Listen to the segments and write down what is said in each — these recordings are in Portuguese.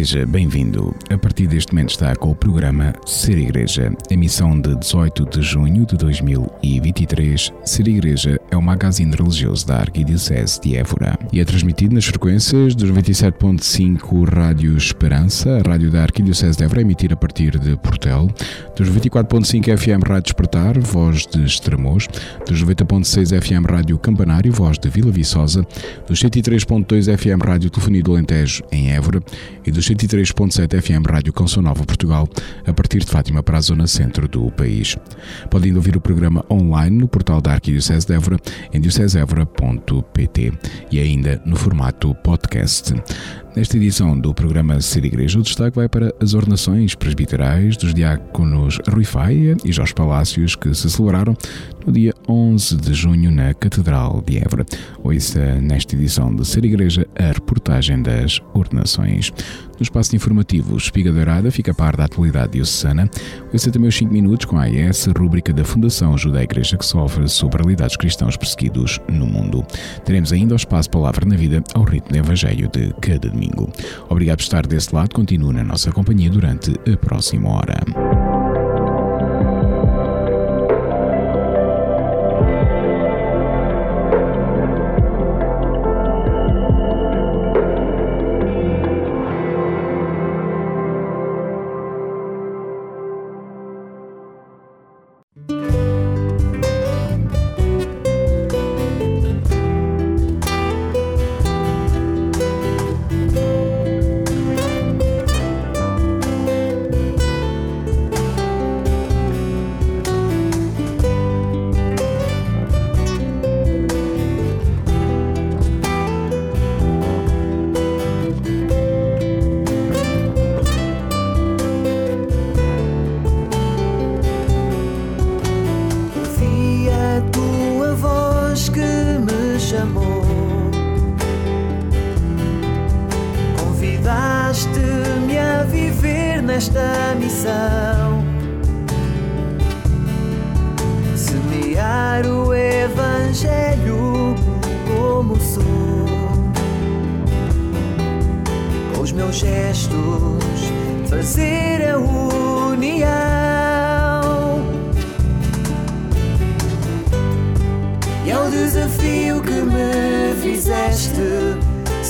Seja bem-vindo. A partir deste momento está com o programa Ser Igreja, emissão de 18 de junho de 2023. Ser Igreja é o magazine religioso da Arquidiocese de Évora e é transmitido nas frequências dos 97.5 Rádio Esperança, a rádio da Arquidiocese de Évora, emitir a partir de Portel, dos 24.5 FM Rádio Despertar, voz de Estremoz, dos 90.6 FM Rádio Campanário, voz de Vila Viçosa, dos 103.2 FM Rádio Telefonia do Alentejo, em Évora, e dos 103.7 FM Rádio Canção Nova Portugal, a partir de Fátima para a zona centro do país. Podem ouvir o programa online no portal da Arquidiocese de Évora, em diocesevora.pt e ainda no formato podcast. Nesta edição do programa Ser Igreja, o destaque vai para as ordenações presbiterais dos diáconos Rui Faia e Jorge Palácios, que se celebraram no dia 11 de junho na Catedral de Évora. Ouça nesta edição de Ser Igreja a reportagem das ordenações. No espaço informativo Espiga Dourada fica a par da atualidade diocesana. Ouça também os 5 minutos com a AES, rubrica da Fundação Ajuda a Igreja que sofre sobre a realidade dos cristãos perseguidos no mundo. Teremos ainda o espaço Palavra na Vida ao ritmo do Evangelho de cada domingo. Obrigado por estar desse lado. Continue na nossa companhia durante a próxima hora.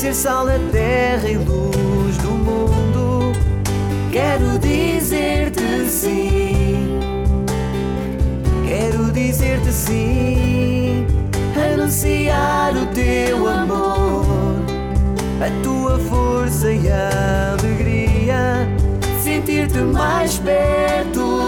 ser sal da terra e luz do mundo. Quero dizer-te sim, quero dizer-te sim, anunciar o teu amor, a tua força e a alegria, sentir-te mais perto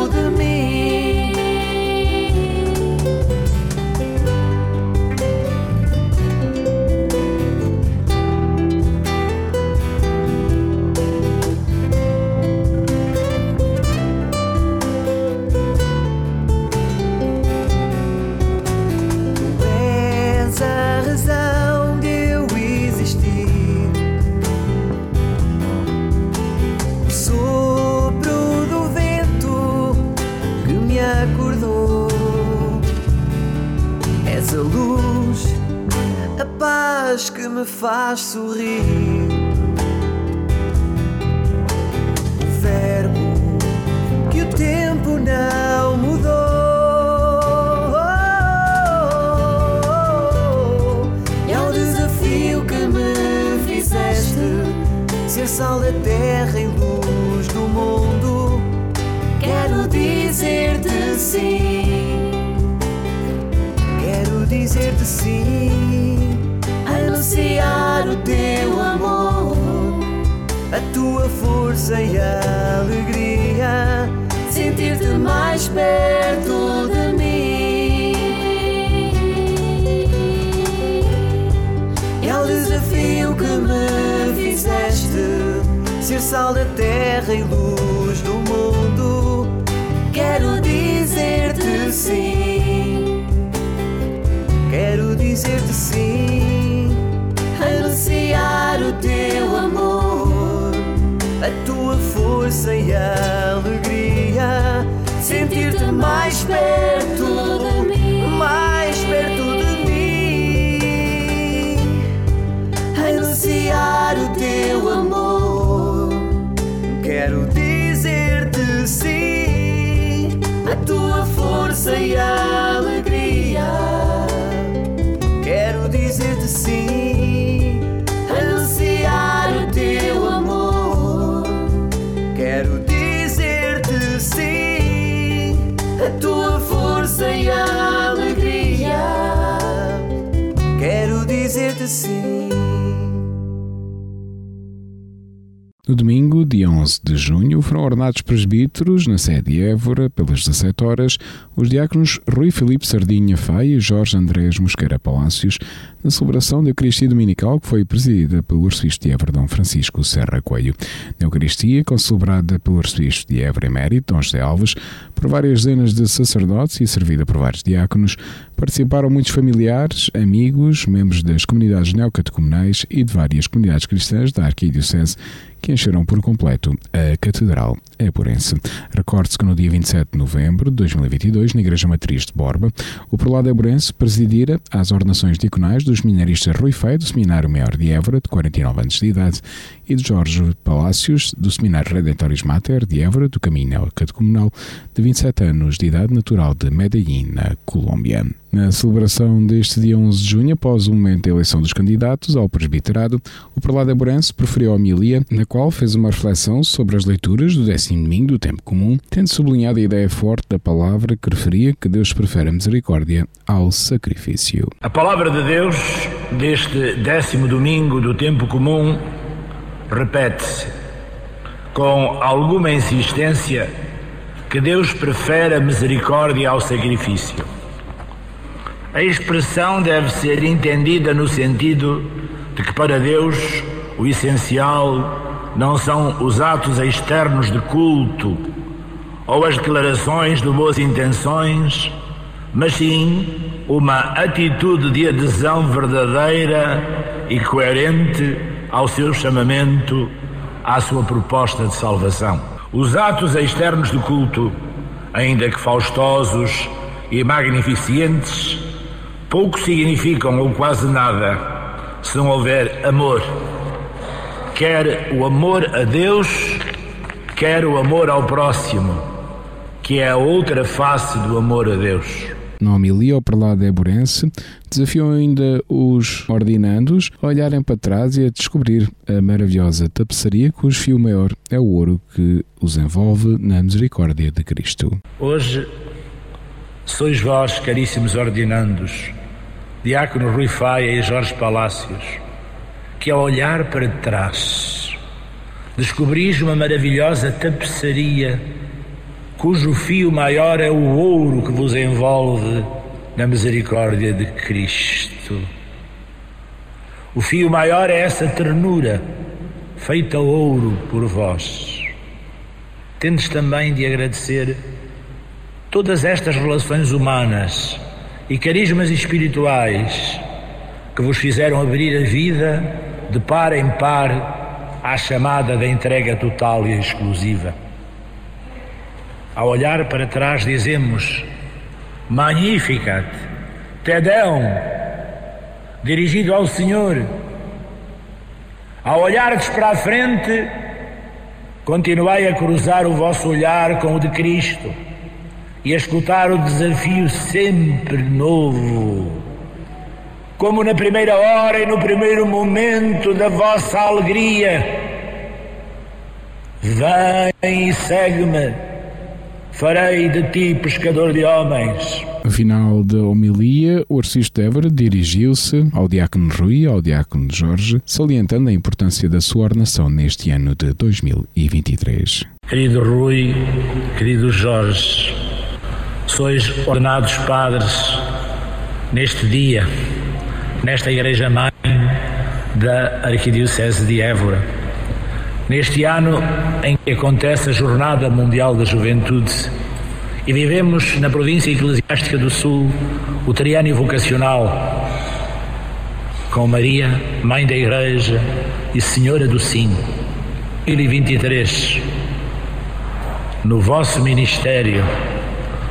faz sorrir. O verbo que o tempo não mudou. E ao desafio que me fizeste, ser sal da terra e luz do mundo, quero dizer-te sim. Quero dizer-te sim a tua força e a alegria, sentir-te mais perto de mim. E que me fizeste ser sal da terra e luz do mundo. Quero dizer-te sim. Quero dizer-te sim. Anunciar o teu amor, força e alegria. Sentir-te mais perto de mim. Mais perto de mim. Anunciar o teu amor. Quero dizer-te sim. A tua força e alegria. No domingo, dia 11 de junho, foram ordenados presbíteros na sede de Évora, pelas 17 horas, os diáconos Rui Filipe Sardinha Faia e Jorge Andrés Mosqueira Palácios, na celebração da Eucaristia Dominical que foi presidida pelo arcebispo de Évora, Dom Francisco Serra Coelho. Na Eucaristia, concelebrada pelo arcebispo de Évora Emérito, Dom José Alves, por várias dezenas de sacerdotes e servida por vários diáconos, participaram muitos familiares, amigos, membros das comunidades neocatecumenais e de várias comunidades cristãs da Arquidiocese que encheram por completo a Catedral Eburense. Recorde-se que no dia 27 de novembro de 2022, na Igreja Matriz de Borba, o prelado Eburense presidira as ordenações diaconais dos seminaristas Rui Feio, do Seminário Maior de Évora, de 49 anos de idade, e de Jorge Palácios, do Seminário Redentoris Mater de Évora, do Caminho Catecumenal, de 27 anos de idade, natural de Medellín, na Colômbia. Na celebração deste dia 11 de junho, após o momento da eleição dos candidatos ao presbiterado, o prelado Eburense proferiu a homilia, na qual fez uma reflexão sobre as leituras do décimo domingo do tempo comum, tendo sublinhado a ideia forte da palavra que referia que Deus prefere a misericórdia ao sacrifício. A palavra de Deus deste décimo domingo do tempo comum repete-se com alguma insistência que Deus prefere a misericórdia ao sacrifício. A expressão deve ser entendida no sentido de que para Deus o essencial não são os atos externos de culto ou as declarações de boas intenções, mas sim uma atitude de adesão verdadeira e coerente ao seu chamamento, à sua proposta de salvação. Os atos externos de culto, ainda que faustosos e magnificentes, pouco significam ou quase nada se não houver amor. Quer o amor a Deus, quer o amor ao próximo, que é a outra face do amor a Deus. O prelado Eburense desafiou ainda os ordinandos a olharem para trás e a descobrir a maravilhosa tapeçaria cujo fio maior é o ouro que os envolve na misericórdia de Cristo. Hoje sois vós, caríssimos ordinandos, Diácono Rui Faia e Jorge Palácios, que ao olhar para trás descobris uma maravilhosa tapeçaria cujo fio maior é o ouro que vos envolve na misericórdia de Cristo. O fio maior é essa ternura feita ouro por vós. Tendes também de agradecer todas estas relações humanas e carismas espirituais que vos fizeram abrir a vida de par em par à chamada da entrega total e exclusiva. Ao olhar para trás dizemos Magnificat, Te Deum, dirigido ao Senhor. Ao olhardes para a frente, continuai a cruzar o vosso olhar com o de Cristo e a escutar o desafio sempre novo. Como na primeira hora e no primeiro momento da vossa alegria. Vem e segue-me, farei de ti pescador de homens. No final da homilia, o arcebispo Évora dirigiu-se ao diácono Rui ao diácono Jorge, salientando a importância da sua ordenação neste ano de 2023. Querido Rui, querido Jorge, sois ordenados padres neste dia, nesta Igreja Mãe, da Arquidiocese de Évora. Neste ano em que acontece a Jornada Mundial da Juventude e vivemos na província eclesiástica do Sul o triânio vocacional com Maria, Mãe da Igreja e Senhora do Sim. 2023, no vosso ministério,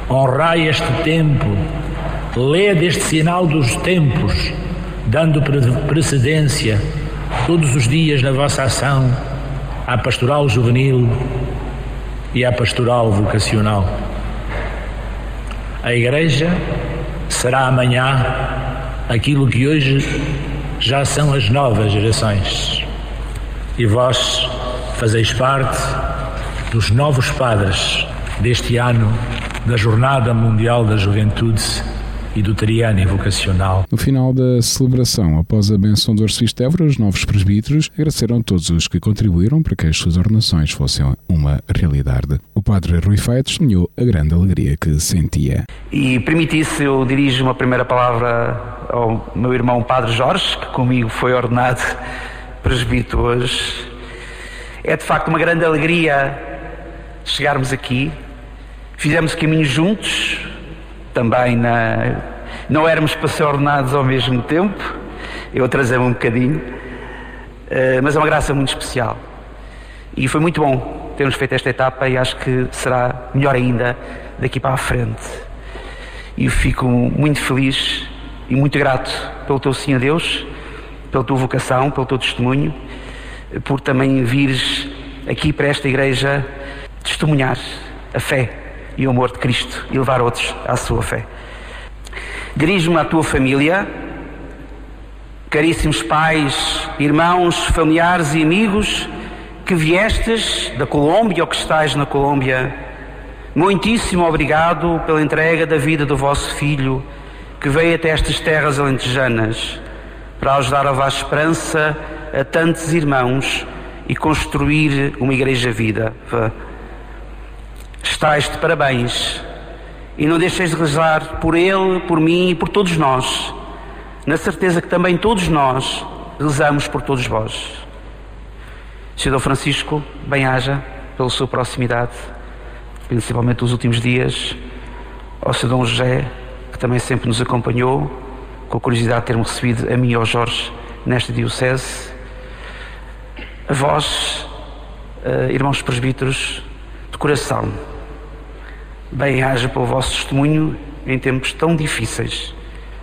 honrai este tempo, lede este sinal dos tempos, dando precedência todos os dias na vossa ação à pastoral juvenil e à pastoral vocacional. A Igreja será amanhã aquilo que hoje já são as novas gerações. E vós fazeis parte dos novos padres deste ano da Jornada Mundial da Juventude e do Triânio Vocacional. No final da celebração, após a benção do Arcebispo de Évora, os novos presbíteros agradeceram todos os que contribuíram para que as suas ordenações fossem uma realidade. O padre Rui Faia testemunhou a grande alegria que sentia. E permitisse, eu dirijo uma primeira palavra ao meu irmão Padre Jorge, que comigo foi ordenado presbítero hoje é de facto uma grande alegria chegarmos aqui. Fizemos caminho juntos, também na... não éramos para ser ordenados ao mesmo tempo, eu atrasei-me um bocadinho, eh, mas é uma graça muito especial. E foi muito bom termos feito esta etapa e acho que será melhor ainda daqui para a frente. E fico muito feliz e muito grato pelo teu sim a Deus, pela tua vocação, pelo teu testemunho por também vires aqui para esta igreja testemunhar a fé e o amor de Cristo e levar outros à sua fé. Dirijo-me à tua família, caríssimos pais, irmãos, familiares e amigos que viestes da Colômbia ou que estáis na Colômbia. Muitíssimo obrigado pela entrega da vida do vosso filho que veio até estas terras alentejanas para ajudar a vossa esperança a tantos irmãos e construir uma igreja vida. Estais de parabéns e não deixeis de rezar por ele, por mim e por todos nós, na certeza que também todos nós rezamos por todos vós. Senhor Francisco, bem-haja pela sua proximidade, principalmente nos últimos dias, ao. Dom José, que também sempre nos acompanhou, com a curiosidade de ter-me recebido a mim e ao Jorge nesta diocese, a vós, uh, irmãos presbíteros, de coração, bem-haja pelo vosso testemunho em tempos tão difíceis,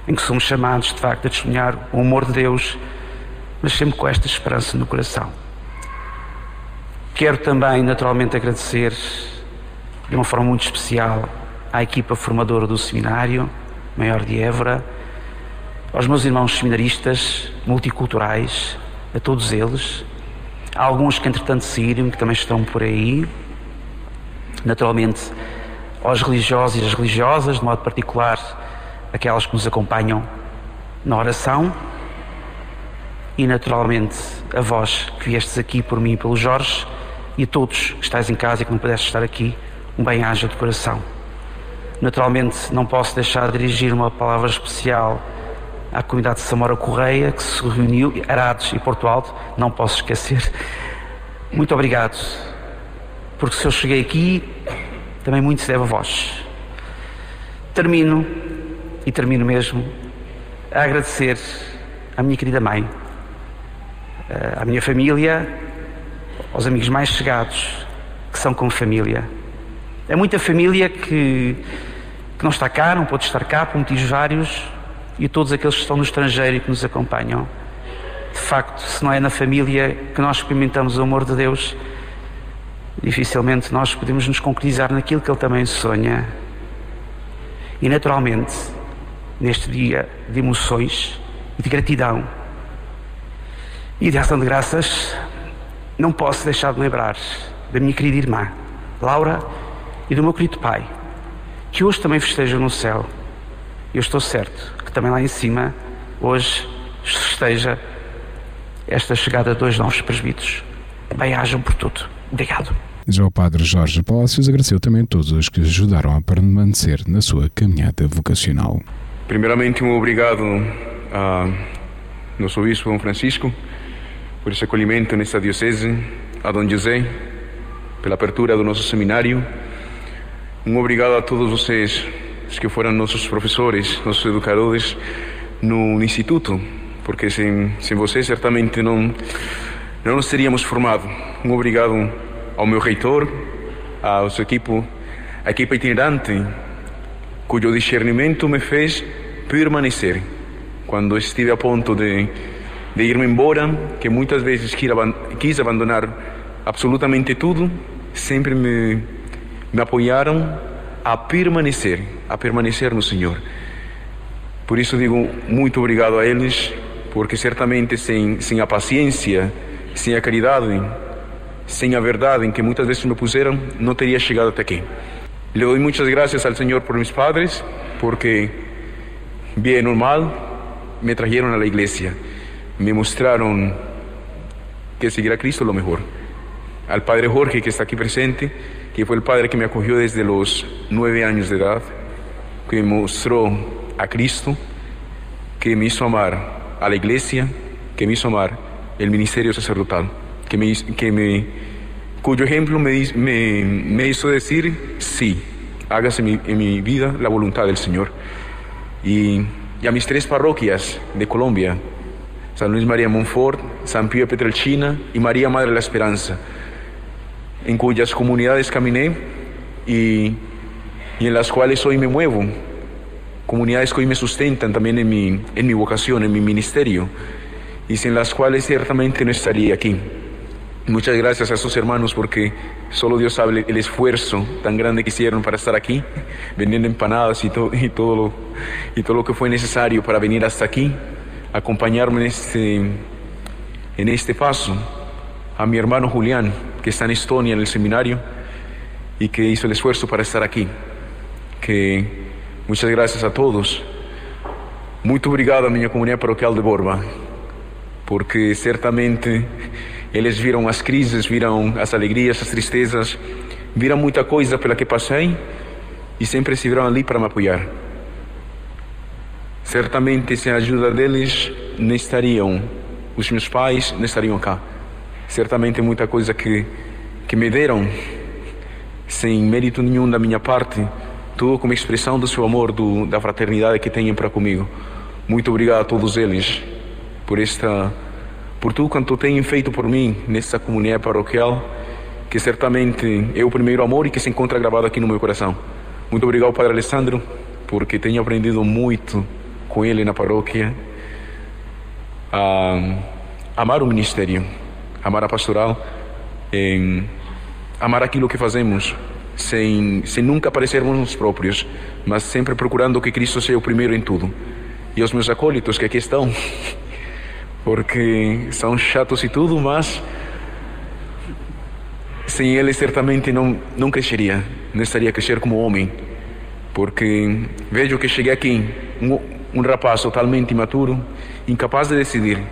em que somos chamados, de facto, a testemunhar o amor de Deus, mas sempre com esta esperança no coração. Quero também, naturalmente, agradecer de uma forma muito especial à equipa formadora do seminário Maior de Évora, aos meus irmãos seminaristas multiculturais, a todos eles, Há alguns que entretanto saíram, que também estão por aí. Naturalmente, aos religiosos e às religiosas, de modo particular, aquelas que nos acompanham na oração. E naturalmente, a vós que viestes aqui por mim e pelo Jorge, e a todos que estáis em casa e que não pudestes estar aqui, um bem-aja de coração. Naturalmente, não posso deixar de dirigir uma palavra especial à comunidade de Samora Correia, que se reuniu, Arados e Porto Alto, não posso esquecer. Muito obrigado, porque se eu cheguei aqui, também muito se deve a vós. Termino, e termino mesmo, a agradecer à minha querida mãe, eh, à minha família, aos amigos mais chegados, que são como família. É muita família que, que não está cá, não pode estar cá por motivos vários, e todos aqueles que estão no estrangeiro e que nos acompanham. De facto, se não é na família que nós experimentamos o amor de Deus, dificilmente nós podemos nos concretizar naquilo que Ele também sonha. E naturalmente, neste dia de emoções e de gratidão e de ação de graças, não posso deixar de lembrar da minha querida irmã, Laura, e do meu querido pai, que hoje também festejam no céu. Eu estou certo que também lá em cima, hoje, esteja esta chegada de dois novos presbíteros. Bem-ajam por tudo. Obrigado. Já o padre Jorge Palácios agradeceu também a todos os que ajudaram a permanecer na sua caminhada vocacional. Primeiramente, um obrigado a, nosso bispo Francisco, por esse acolhimento nesta diocese, a Dom José, pela abertura do nosso seminário. Um obrigado a todos vocês, que foram nossos professores, nossos educadores no instituto, porque sem, sem vocês certamente não, não nos teríamos formado. Um obrigado ao meu reitor, ao seu equipo, à equipa itinerante, cujo discernimento me fez permanecer quando estive a ponto de, de ir-me embora, que muitas vezes quis abandonar absolutamente tudo, sempre me, me apoiaram a permanecer, a permanecer no Senhor. Por isso digo muito obrigado a eles, porque certamente sem, sem a paciência, sem a caridade, sem a verdade em que muitas vezes me puseram, não teria chegado até aqui. Le doy muchas gracias al Señor por mis padres, porque bien o mal me trajeron a la iglesia, me mostraron que seguir a Cristo lo mejor. Al Padre Jorge, que está aquí presente, que fue el Padre que me acogió desde los nueve años de edad, que me mostró a Cristo, que me hizo amar a la iglesia, que me hizo amar el ministerio sacerdotal, que me, cuyo ejemplo me, hizo decir, sí, hágase en mi vida la voluntad del Señor. Y, y, a mis tres parroquias de Colombia, San Luis María Monfort, San Pío de Petrelchina y María Madre de la Esperanza, en cuyas comunidades caminé y, y en las cuales hoy me muevo, comunidades que hoy me sustentan también en mi, en mi vocación, en mi ministerio, y sin las cuales ciertamente no estaría aquí. Muchas gracias a estos hermanos porque solo Dios sabe el esfuerzo tan grande que hicieron para estar aquí, vendiendo empanadas y todo, y todo, lo, y todo lo que fue necesario para venir hasta aquí, acompañarme en este, este paso. A mi hermano Julián, que está en Estonia en el seminario y que hizo el esfuerzo para estar aquí. Que muchas gracias a todos. Muy obrigado a mi comunidad parroquial de Borba, porque certamente eles viram as crises, viram as alegrias, as tristezas, viram muita coisa pela que passei e sempre estiveram ali para me apoiar. Certamente, sem a ajuda deles, não estariam os meus pais, não estariam cá. Certamente, muita coisa que, que me deram, sem mérito nenhum da minha parte, tudo como expressão do seu amor, do, da fraternidade que têm para comigo. Muito obrigado a todos eles por esta por tudo quanto têm feito por mim nessa comunidade paroquial, que certamente é o primeiro amor e que se encontra gravado aqui no meu coração. Muito obrigado, Padre Alessandro, porque tenho aprendido muito com ele na paróquia a amar o ministério, amar a pastoral, amar aquilo que fazemos, sem, sem nunca parecermos nos próprios, mas sempre procurando que Cristo seja o primeiro em tudo. E os meus acólitos que aqui estão, porque são chatos e tudo, mas sem eles certamente não, não cresceria, não estaria a crescer como homem, porque vejo que cheguei aqui, um, um rapaz totalmente imaturo, incapaz de decidir,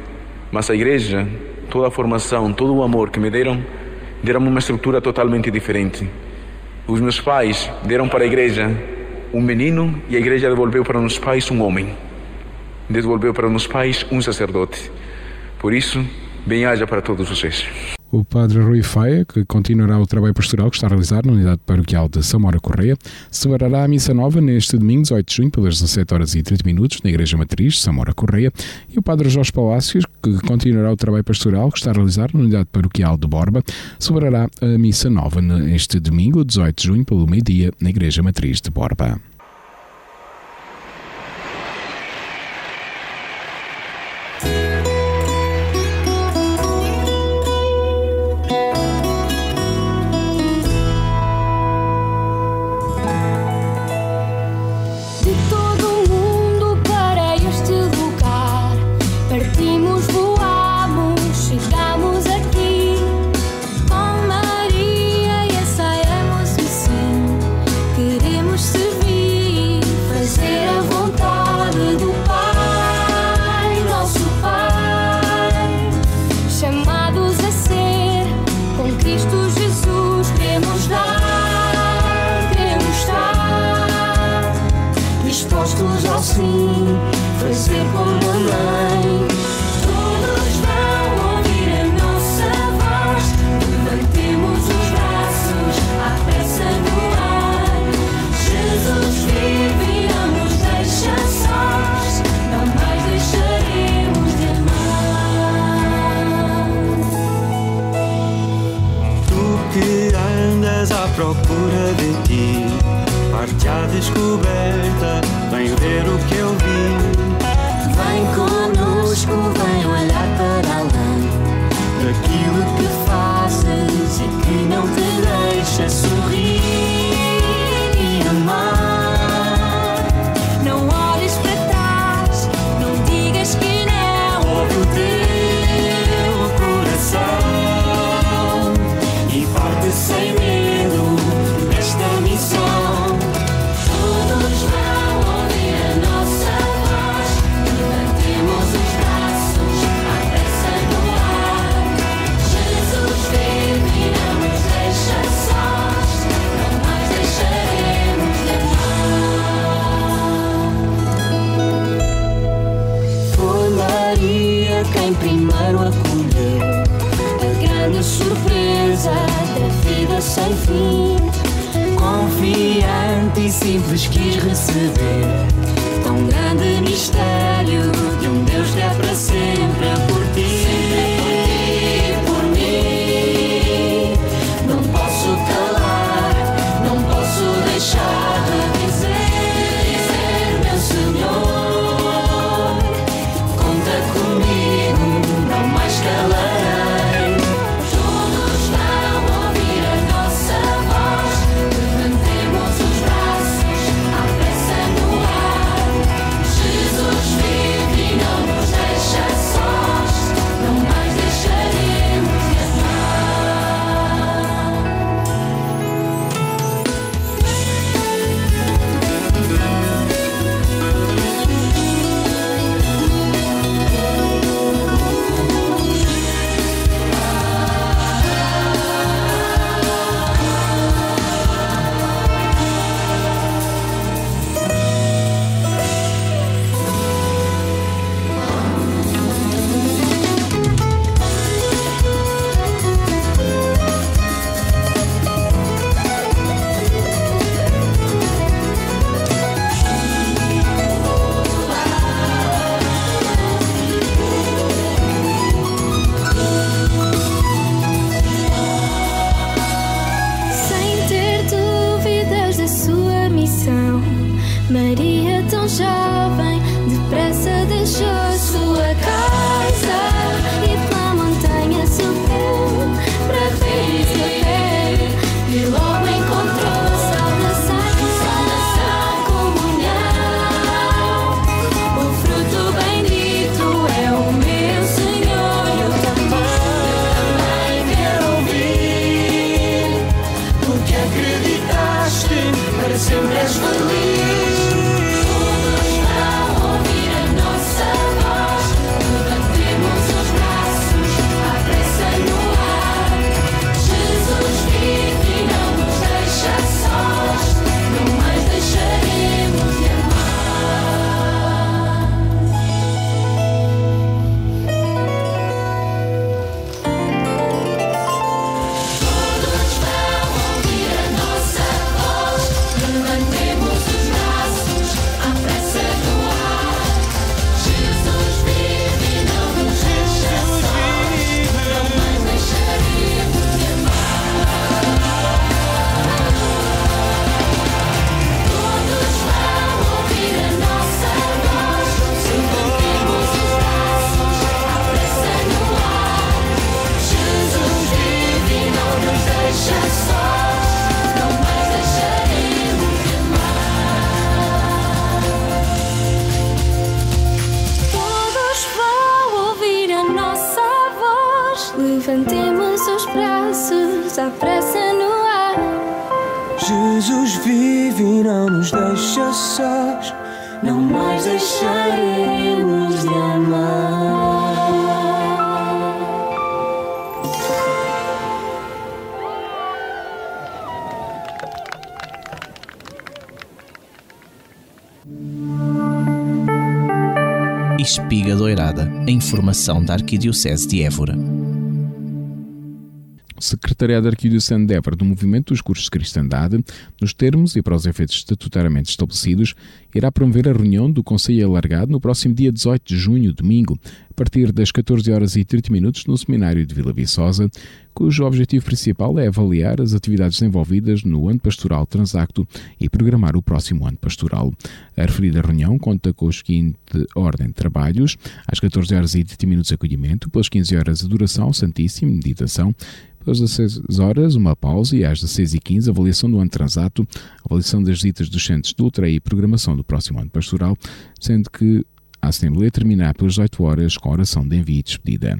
mas a igreja, toda a formação, todo o amor que me deram, deram uma estrutura totalmente diferente. Os meus pais deram para a igreja um menino e a igreja devolveu para os pais um homem. Devolveu para os pais um sacerdote. Por isso, bem-haja para todos vocês. O Padre Rui Faia, que continuará o trabalho pastoral que está a realizar na unidade paroquial de Samora Correia, celebrará a missa nova neste domingo, 18 de junho, pelas 17 horas e 30 minutos, na Igreja Matriz, Samora Correia, e o Padre Jorge Palácios, que continuará o trabalho pastoral que está a realizar na unidade paroquial de Borba, celebrará a missa nova neste domingo, 18 de junho, pelo meio-dia, na Igreja Matriz de Borba. descoberto. simples quis receber. Tão grande mistério. formação da Arquidiocese de Évora. Secretariado Arquidiocesano de Évora do Movimento dos Cursos de Cristandade, nos termos e para os efeitos estatutariamente estabelecidos, irá promover a reunião do Conselho Alargado no próximo dia 18 de junho, domingo, a partir das 14 horas e 30 minutos no Seminário de Vila Viçosa, cujo objetivo principal é avaliar as atividades envolvidas no ano pastoral transacto e programar o próximo ano pastoral. A referida reunião conta com o seguinte ordem de trabalhos: às 14 horas e 30 minutos acolhimento, pelas 15 horas adoração, santíssimo, meditação, às 16 horas, uma pausa e às 16 e 15 avaliação do ano transato, avaliação das visitas dos centros de ultra e programação do próximo ano pastoral, sendo que a Assembleia terminará pelas 18 horas com a oração de envio e despedida.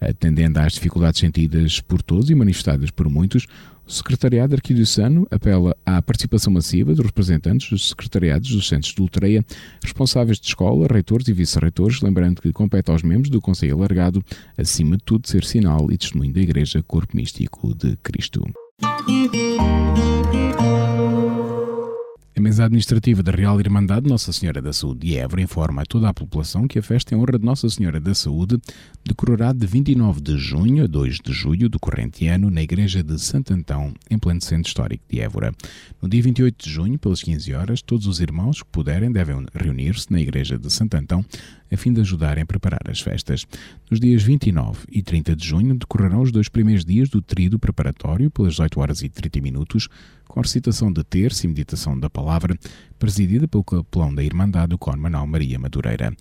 Atendendo às dificuldades sentidas por todos e manifestadas por muitos, o Secretariado Arquidiocesano apela à participação massiva dos representantes dos secretariados dos centros de Ultreia, responsáveis de escola, reitores e vice-reitores, lembrando que compete aos membros do Conselho Alargado, acima de tudo, ser sinal e testemunho da Igreja Corpo Místico de Cristo. A mesa administrativa da Real Irmandade Nossa Senhora da Saúde de Évora informa a toda a população que a festa em honra de Nossa Senhora da Saúde decorrerá de 29 de junho a 2 de julho do corrente ano na Igreja de Santo Antão, em pleno centro histórico de Évora. No dia 28 de junho, pelas 15 horas, todos os irmãos que puderem devem reunir-se na Igreja de Santo Antão a fim de ajudarem a preparar as festas. Nos dias 29 e 30 de junho decorrerão os dois primeiros dias do tríduo preparatório pelas 18 horas e 30 minutos, com a recitação de terço e meditação da palavra, presidida pelo capelão da Irmandade do Cor Manuel Maria Madureira.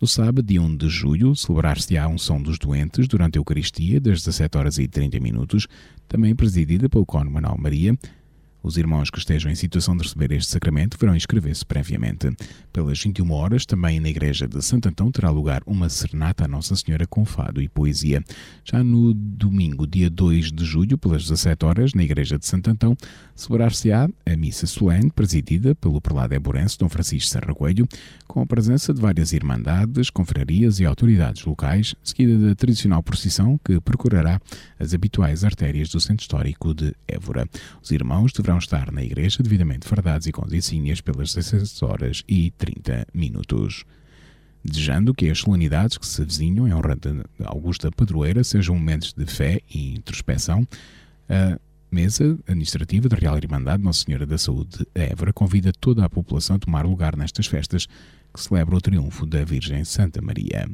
No sábado, dia 1 de julho, celebrar-se-á a unção dos doentes durante a Eucaristia, das 17 horas e 30 minutos, também presidida pelo Cor Manuel Maria, os irmãos que estejam em situação de receber este sacramento deverão inscrever-se previamente. Pelas 21 horas, também na Igreja de Santo Antão terá lugar uma serenata à Nossa Senhora com fado e poesia. Já no domingo, dia 2 de julho, pelas 17 horas, na Igreja de Santo Antão, celebrar-se-á a missa solene, presidida pelo prelado eburense Dom Francisco Serra Coelho, com a presença de várias irmandades, confrarias e autoridades locais, seguida da tradicional procissão que percorrerá as habituais artérias do centro histórico de Évora. Os irmãos deverão estar na igreja devidamente fardados e com insígnias pelas 16 horas e 30 minutos. Desejando que as solenidades que se avizinham em honra de Augusta Padroeira sejam momentos de fé e introspeção, a mesa administrativa da Real Irmandade Nossa Senhora da Saúde de Évora convida toda a população a tomar lugar nestas festas que celebram o triunfo da Virgem Santa Maria.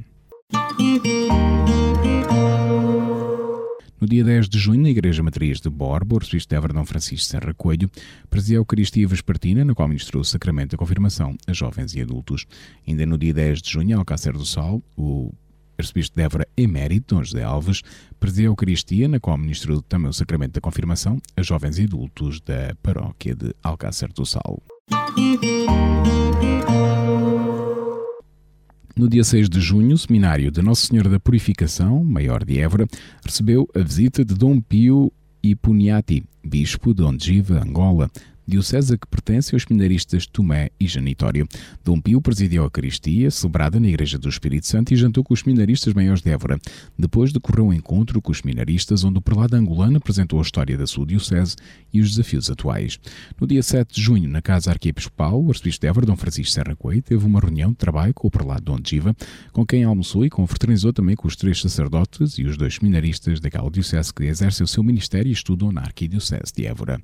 No dia 10 de junho, na Igreja Matriz de Borbo, o arcebispo de Évora Francisco Serra Coelho presidiu a Eucaristia Vespertina, na qual ministrou o sacramento da confirmação a jovens e adultos. Ainda no dia 10 de junho, em Alcácer do Sal, o arcebispo de Évora Emérito, Dom José Alves, presidiu a Eucaristia, na qual ministrou também o sacramento da confirmação a jovens e adultos da paróquia de Alcácer do Sal. No dia 6 de junho, o Seminário de Nossa Senhora da Purificação, Maior de Évora, recebeu a visita de Dom Pio Ipuniati, Bispo de Ondiva, Angola, diocese que pertence aos seminaristas Tomé e Janitório. Dom Pio presidiu a Eucaristia, celebrada na Igreja do Espírito Santo, e jantou com os seminaristas maiores de Évora. Depois decorreu um encontro com os seminaristas, onde o prelado angolano apresentou a história da sua diocese e os desafios atuais. No dia 7 de junho, na Casa Arquiepiscopal, o arcebispo de Évora, Dom Francisco Serra Coelho, teve uma reunião de trabalho com o prelado Dom Giva, com quem almoçou e confraternizou também com os três sacerdotes e os dois seminaristas daquela diocese que exercem o seu ministério e estudam na Arquidiocese de Évora.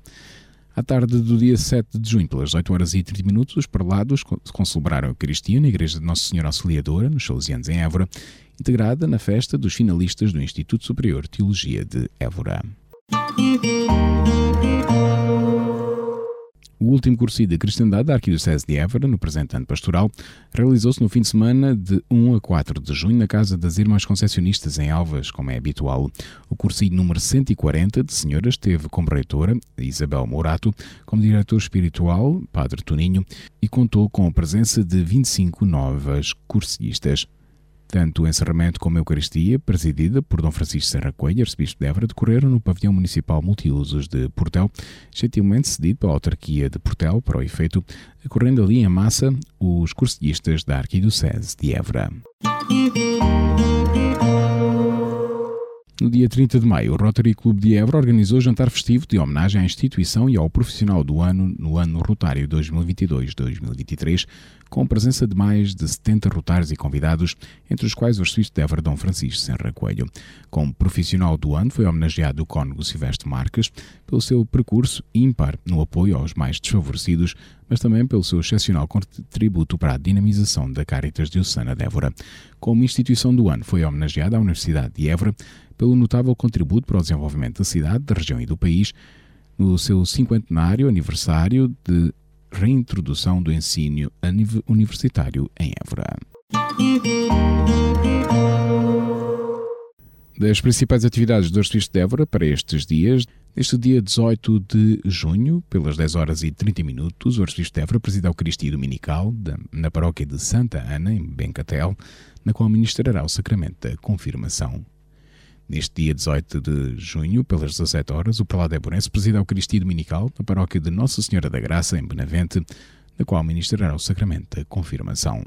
À tarde do dia 7 de junho, pelas 8 horas e 30 minutos, os prelados concelebraram a Eucaristia na Igreja de Nossa Senhora Auxiliadora, nos Salesianos em Évora, integrada na festa dos finalistas do Instituto Superior de Teologia de Évora. O último curso de Cristandade da Arquidiocese de Évora, no presente ano pastoral, realizou-se no fim de semana de 1 a 4 de junho na Casa das Irmãs Concessionistas em Alvas, como é habitual. O curso número 140 de senhoras teve como reitora Isabel Mourato, como diretor espiritual Padre Toninho e contou com a presença de 25 novas cursistas. Tanto o encerramento como a Eucaristia, presidida por Dom Francisco Serra Coelho, arcebispo de Évora, decorreram no pavilhão municipal multiusos de Portel, gentilmente cedido pela autarquia de Portel para o efeito, acorrendo ali em massa os cursillistas da Arquidiocese de Évora. No dia 30 de maio, o Rotary Clube de Évora organizou jantar festivo de homenagem à instituição e ao profissional do ano no ano rotário 2022-2023, com presença de mais de 70 rotários e convidados, entre os quais o arcebispo de Évora Dom Francisco Serra Coelho. Como profissional do ano foi homenageado o cônego Silvestre Marques pelo seu percurso ímpar no apoio aos mais desfavorecidos, mas também pelo seu excepcional contributo para a dinamização da Caritas Diocesana de Évora. Como instituição do ano foi homenageada a Universidade de Évora pelo notável contributo para o desenvolvimento da cidade, da região e do país, no seu cinquentenário aniversário de reintrodução do ensino universitário em Évora. Das principais atividades do Arcebispo de Évora para estes dias, neste dia 18 de junho, pelas 10 horas e 30 minutos, o Arcebispo de Évora presida a Eucaristia Dominical na paróquia de Santa Ana, em Bencatel, na qual ministrará o sacramento da confirmação. Neste dia 18 de junho, pelas 17 horas, o prelado Eburense presida a Eucaristia Dominical na paróquia de Nossa Senhora da Graça, em Benavente, na qual ministrará o sacramento da confirmação.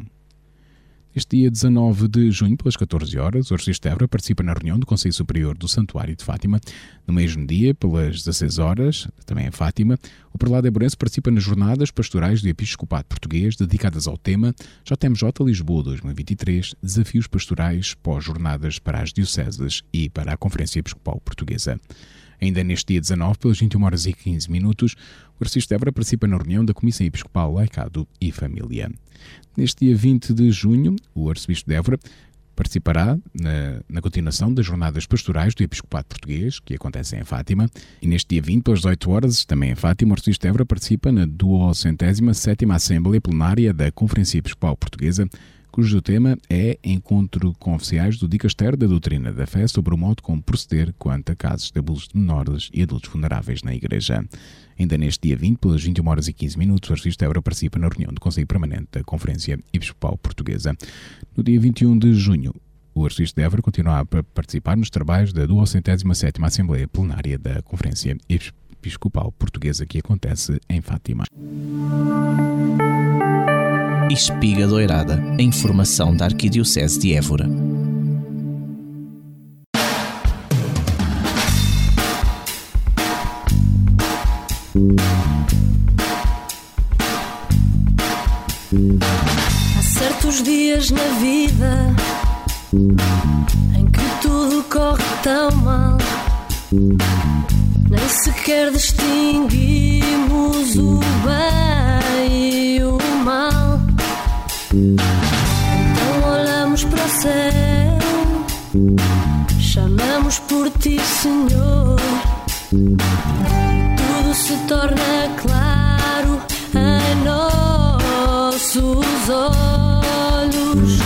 Este dia 19 de junho, pelas 14 horas, o Arcebispo de Évora participa na reunião do Conselho Superior do Santuário de Fátima. No mesmo dia, pelas 16 horas, também em Fátima, o prelado Eburense participa nas jornadas pastorais do Episcopado Português dedicadas ao tema JMJ Lisboa 2023, Desafios Pastorais pós-jornadas para as dioceses e para a Conferência Episcopal Portuguesa. Ainda neste dia 19, pelas 21 horas e 15 minutos, o Arcebispo Évora participa na reunião da Comissão Episcopal Laicado e Família. Neste dia 20 de junho, o Arcebispo de Évora participará na, na, continuação das jornadas pastorais do Episcopado Português, que acontecem em Fátima. E neste dia 20, pelas 18 horas, também em Fátima, o Arcebispo de Évora participa na 207 Assembleia Plenária da Conferência Episcopal Portuguesa, cujo tema é Encontro com Oficiais do Dicastério da Doutrina da Fé sobre o modo como proceder quanto a casos de abuso de menores e adultos vulneráveis na Igreja. Ainda neste dia 20, pelas 21 horas e 15 minutos, o Arcebispo Évora participa na reunião do Conselho Permanente da Conferência Episcopal Portuguesa. No dia 21 de junho, o Arcebispo de continua a participar nos trabalhos da 207ª Assembleia Plenária da Conferência Episcopal Portuguesa que acontece em Fátima. Espiga Doirada, a informação da Arquidiocese de Évora. Há certos dias na vida em que tudo corre tão mal, nem sequer distinguimos o bem e o. Então olhamos para o céu, chamamos por ti, Senhor. Tudo se torna claro em nossos olhos.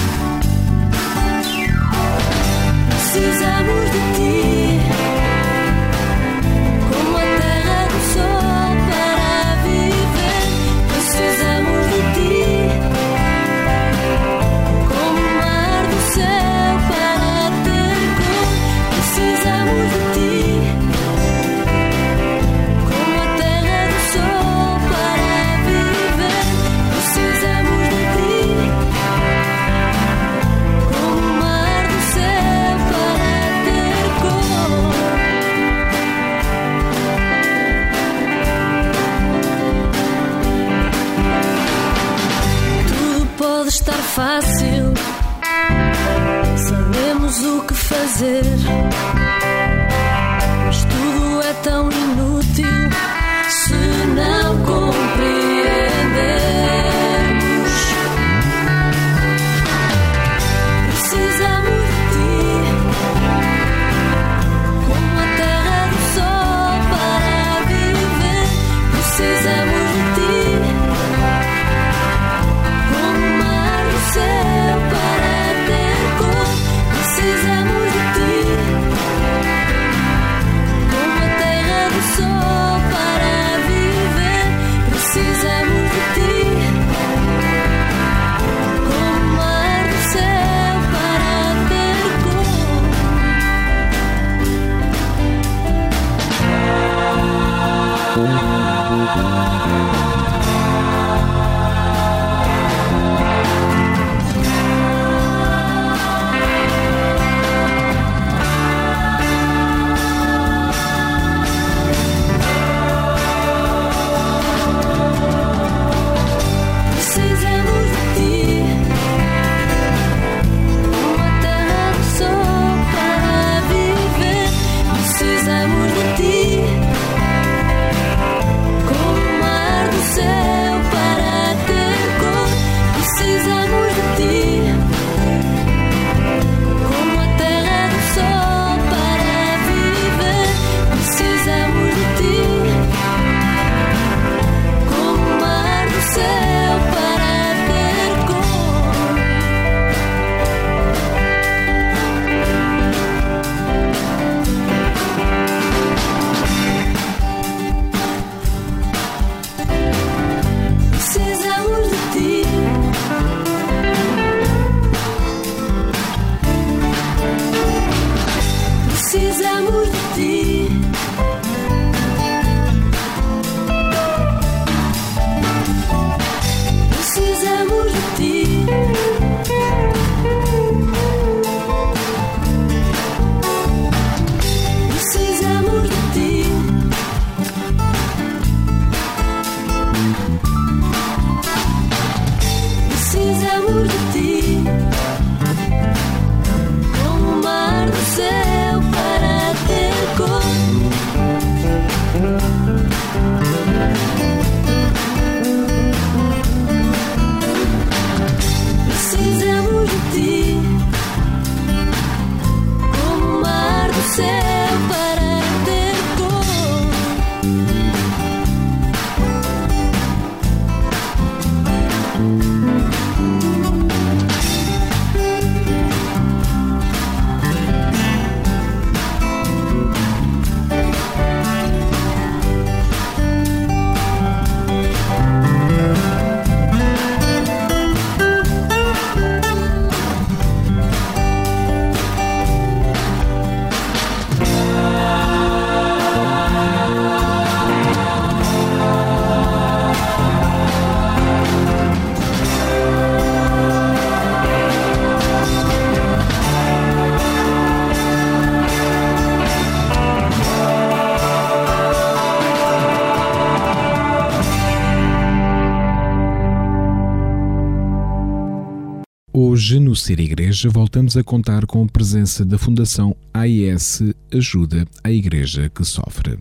Ser Igreja, voltamos a contar com a presença da Fundação AIS Ajuda à Igreja que Sofre.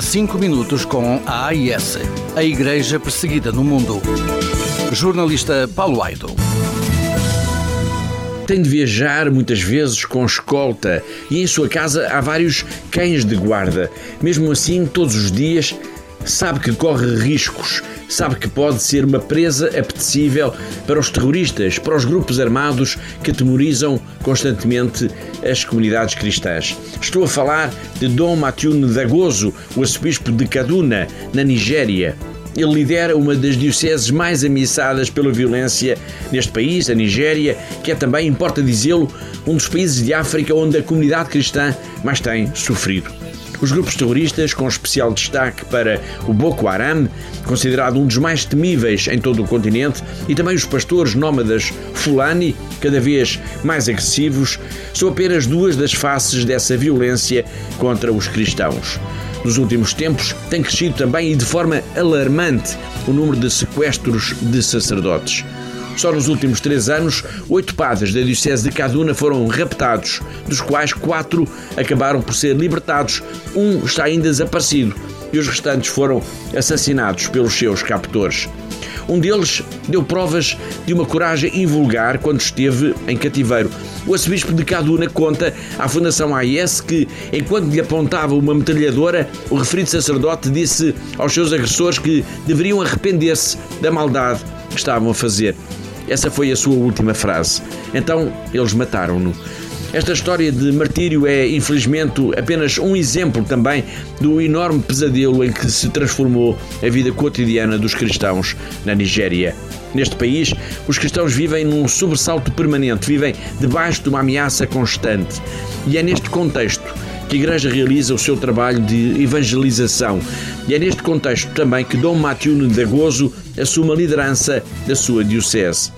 5 minutos com a AIS, a Igreja Perseguida no Mundo. Jornalista Paulo Aido. Tem de viajar muitas vezes com escolta e em sua casa há vários cães de guarda. Mesmo assim, todos os dias, sabe que corre riscos, sabe que pode ser uma presa apetecível para os terroristas, para os grupos armados que atemorizam constantemente as comunidades cristãs. Estou a falar de Dom Matiune Dagoso, o arcebispo de Kaduna, na Nigéria. Ele lidera uma das dioceses mais ameaçadas pela violência neste país, a Nigéria, que é também, importa dizê-lo, um dos países de África onde a comunidade cristã mais tem sofrido. Os grupos terroristas, com especial destaque para o Boko Haram, considerado um dos mais temíveis em todo o continente, e também os pastores nómadas Fulani, cada vez mais agressivos, são apenas duas das faces dessa violência contra os cristãos. Nos últimos tempos, tem crescido também e de forma alarmante o número de sequestros de sacerdotes. Só nos últimos três anos, oito padres da Diocese de Kaduna foram raptados, dos quais quatro acabaram por ser libertados, um está ainda desaparecido e os restantes foram assassinados pelos seus captores. Um deles deu provas de uma coragem invulgar quando esteve em cativeiro. O arcebispo de Kaduna conta à Fundação AIS que, enquanto lhe apontava uma metralhadora, o referido sacerdote disse aos seus agressores que deveriam arrepender-se da maldade que estavam a fazer. Essa foi a sua última frase. Então eles mataram-no. Esta história de martírio é, infelizmente, apenas um exemplo também do enorme pesadelo em que se transformou a vida cotidiana dos cristãos na Nigéria. Neste país, os cristãos vivem num sobressalto permanente, vivem debaixo de uma ameaça constante. E é neste contexto que a Igreja realiza o seu trabalho de evangelização. E é neste contexto também que Dom Matiune Dagoso assume a liderança da sua diocese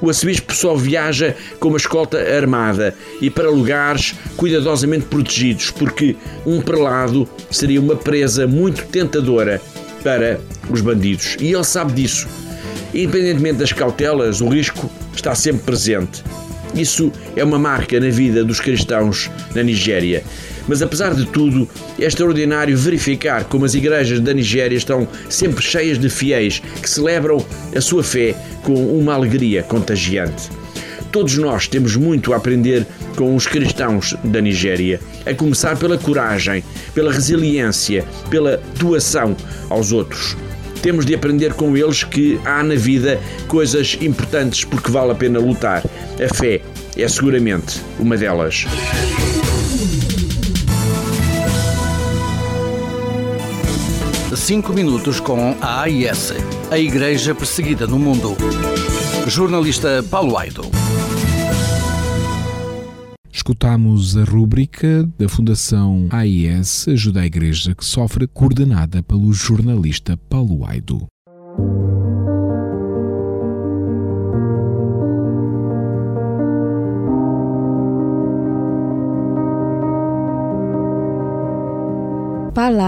o arcebispo só viaja com uma escolta armada e para lugares cuidadosamente protegidos, porque um prelado seria uma presa muito tentadora para os bandidos. E ele sabe disso. Independentemente das cautelas, o risco está sempre presente. Isso é uma marca na vida dos cristãos na Nigéria. Mas apesar de tudo, é extraordinário verificar como as igrejas da Nigéria estão sempre cheias de fiéis que celebram a sua fé com uma alegria contagiante. Todos nós temos muito a aprender com os cristãos da Nigéria, a começar pela coragem, pela resiliência, pela doação aos outros. Temos de aprender com eles que há na vida coisas importantes porque vale a pena lutar. A fé é seguramente uma delas. Cinco minutos com a AIS, a Igreja Perseguida no Mundo. Jornalista Paulo Aido. Escutamos a rúbrica da Fundação AIS Ajuda à Igreja que Sofre, coordenada pelo jornalista Paulo Aido. Palavra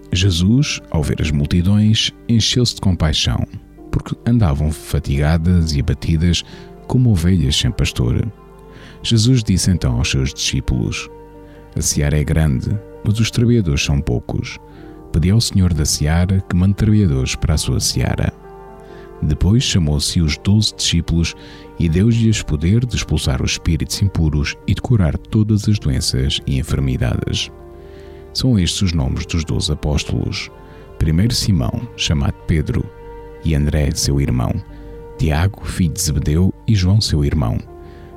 Jesus, ao ver as multidões, encheu-se de compaixão, porque andavam fatigadas e abatidas como ovelhas sem pastor. Jesus disse então aos seus discípulos: A seara é grande, mas os trabalhadores são poucos. Pedi ao Senhor da seara que mande trabalhadores para a sua seara. Depois chamou-se os doze discípulos e deu-lhes poder de expulsar os espíritos impuros e de curar todas as doenças e enfermidades. São estes os nomes dos doze apóstolos. Primeiro Simão, chamado Pedro, e André, seu irmão, Tiago, filho de Zebedeu, e João, seu irmão,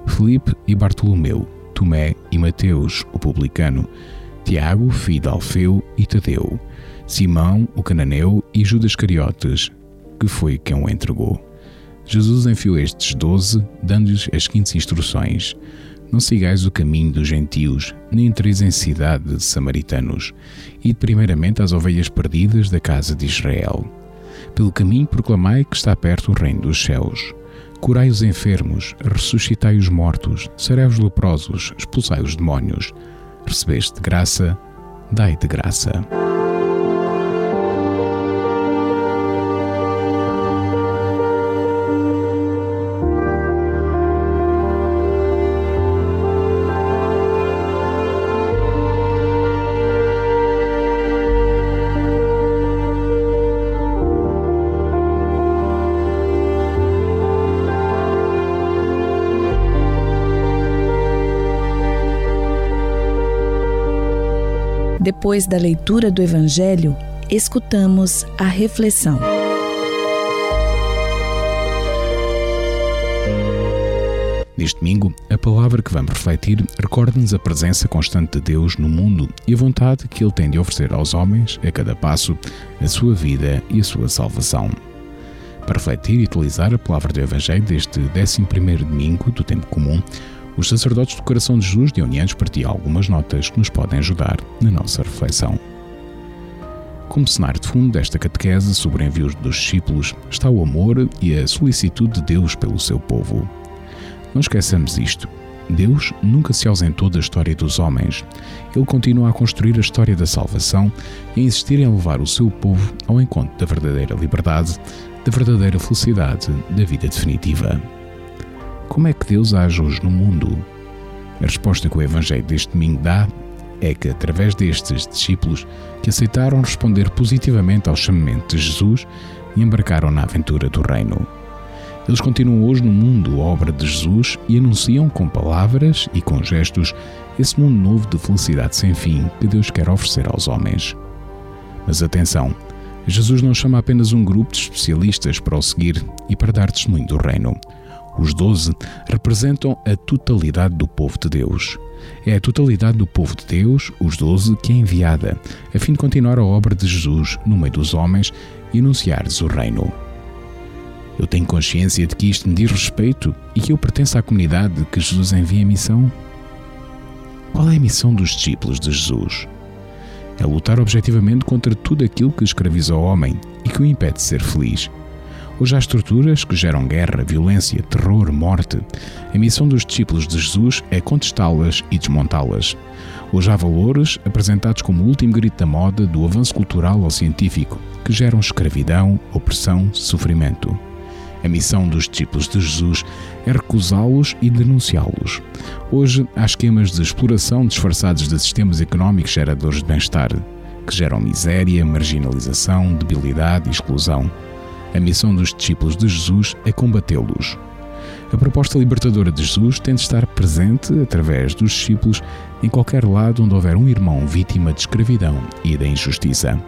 Felipe e Bartolomeu, Tomé e Mateus, o publicano, Tiago, filho de Alfeu e Tadeu, Simão, o cananeu e Judas Cariotes, que foi quem o entregou. Jesus enviou estes doze, dando-lhes as seguintes instruções: Não sigais o caminho dos gentios, nem entreis em cidade de samaritanos. Ide primeiramente às ovelhas perdidas da casa de Israel. Pelo caminho proclamai que está perto o reino dos céus. Curai os enfermos, ressuscitai os mortos, sarai os leprosos, expulsai os demónios. Recebeste graça, dai de graça. Depois da leitura do Evangelho, escutamos a reflexão. Neste domingo, a palavra que vamos refletir recorda-nos a presença constante de Deus no mundo e a vontade que Ele tem de oferecer aos homens, a cada passo, a sua vida e a sua salvação. Para refletir e utilizar a palavra do Evangelho deste 11 domingo do tempo comum, os sacerdotes do Coração de Jesus de Unianos partilham algumas notas que nos podem ajudar na nossa reflexão. Como cenário de fundo desta catequese sobre o envio dos discípulos está o amor e a solicitude de Deus pelo seu povo. Não esqueçamos isto. Deus nunca se ausentou da história dos homens. Ele continua a construir a história da salvação e a insistir em levar o seu povo ao encontro da verdadeira liberdade, da verdadeira felicidade, da vida definitiva. Como é que Deus age hoje no mundo? A resposta que o Evangelho deste domingo dá é que, através destes discípulos que aceitaram responder positivamente ao chamamento de Jesus e embarcaram na aventura do Reino. Eles continuam hoje no mundo, obra de Jesus, e anunciam com palavras e com gestos esse mundo novo de felicidade sem fim que Deus quer oferecer aos homens. Mas atenção, Jesus não chama apenas um grupo de especialistas para o seguir e para dar testemunho do Reino. Os doze representam a totalidade do povo de Deus. É a totalidade do povo de Deus, os doze, que é enviada, a fim de continuar a obra de Jesus no meio dos homens e anunciar-lhes o Reino. Eu tenho consciência de que isto me diz respeito e que eu pertenço à comunidade que Jesus envia em missão? Qual é a missão dos discípulos de Jesus? É lutar objetivamente contra tudo aquilo que escraviza o homem e que o impede de ser feliz. Hoje há estruturas que geram guerra, violência, terror, morte. A missão dos discípulos de Jesus é contestá-las e desmontá-las. Hoje há valores apresentados como o último grito da moda do avanço cultural ou científico que geram escravidão, opressão, sofrimento. A missão dos discípulos de Jesus é recusá-los e denunciá-los. Hoje há esquemas de exploração disfarçados de sistemas económicos geradores de bem-estar, que geram miséria, marginalização, debilidade e exclusão. A missão dos discípulos de Jesus é combatê-los. A proposta libertadora de Jesus tem de estar presente, através dos discípulos, em qualquer lado onde houver um irmão vítima de escravidão e da injustiça.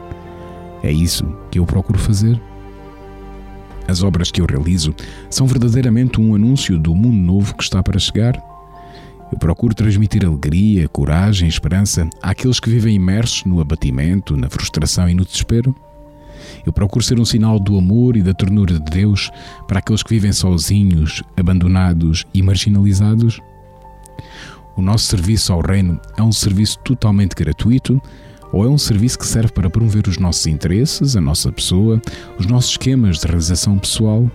É isso que eu procuro fazer. As obras que eu realizo são verdadeiramente um anúncio do mundo novo que está para chegar. Eu procuro transmitir alegria, coragem e esperança àqueles que vivem imersos no abatimento, na frustração e no desespero. Eu procuro ser um sinal do amor e da ternura de Deus para aqueles que vivem sozinhos, abandonados e marginalizados. O nosso serviço ao Reino é um serviço totalmente gratuito ou é um serviço que serve para promover os nossos interesses, a nossa pessoa, os nossos esquemas de realização pessoal?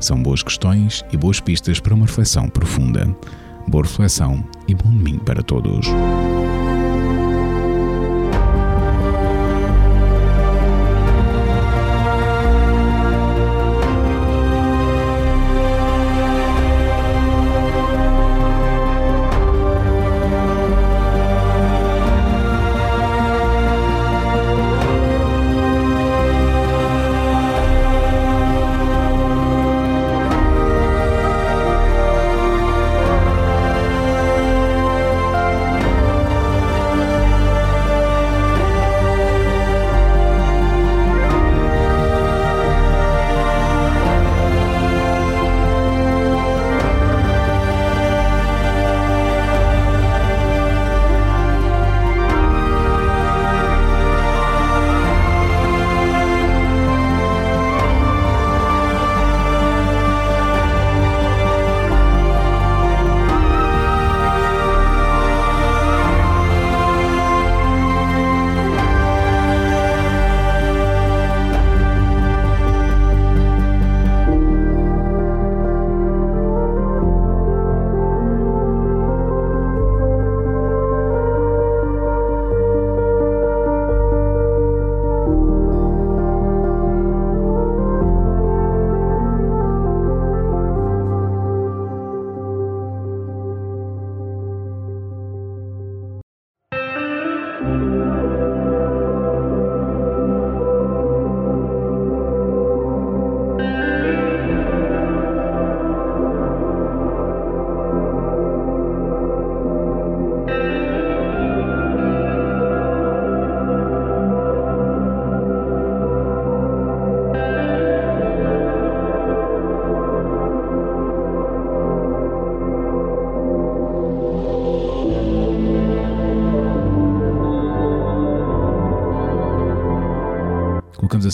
São boas questões e boas pistas para uma reflexão profunda. Boa reflexão e bom domingo para todos.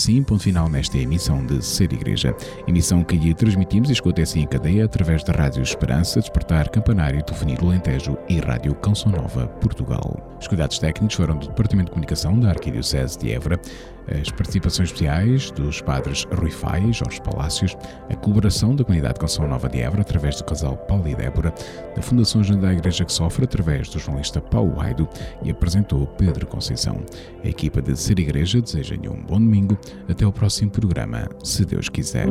Assim ponto final nesta emissão de Ser Igreja. Emissão que lhe transmitimos e escuta assim em cadeia através da Rádio Esperança, Despertar, Campanário, Telefonia do Alentejo e Rádio Canção Nova, Portugal. Os cuidados técnicos foram do Departamento de Comunicação da Arquidiocese de Évora, as participações especiais dos padres Rui Faia e Jorge Palácios, a colaboração da Comunidade Canção Nova de Évora através do casal Paulo e Débora, da Fundação da Igreja que Sofre através do jornalista Paulo Aido e apresentou Pedro Conceição. A equipa de Ser Igreja deseja-lhe um bom domingo. Até o próximo programa, se Deus quiser.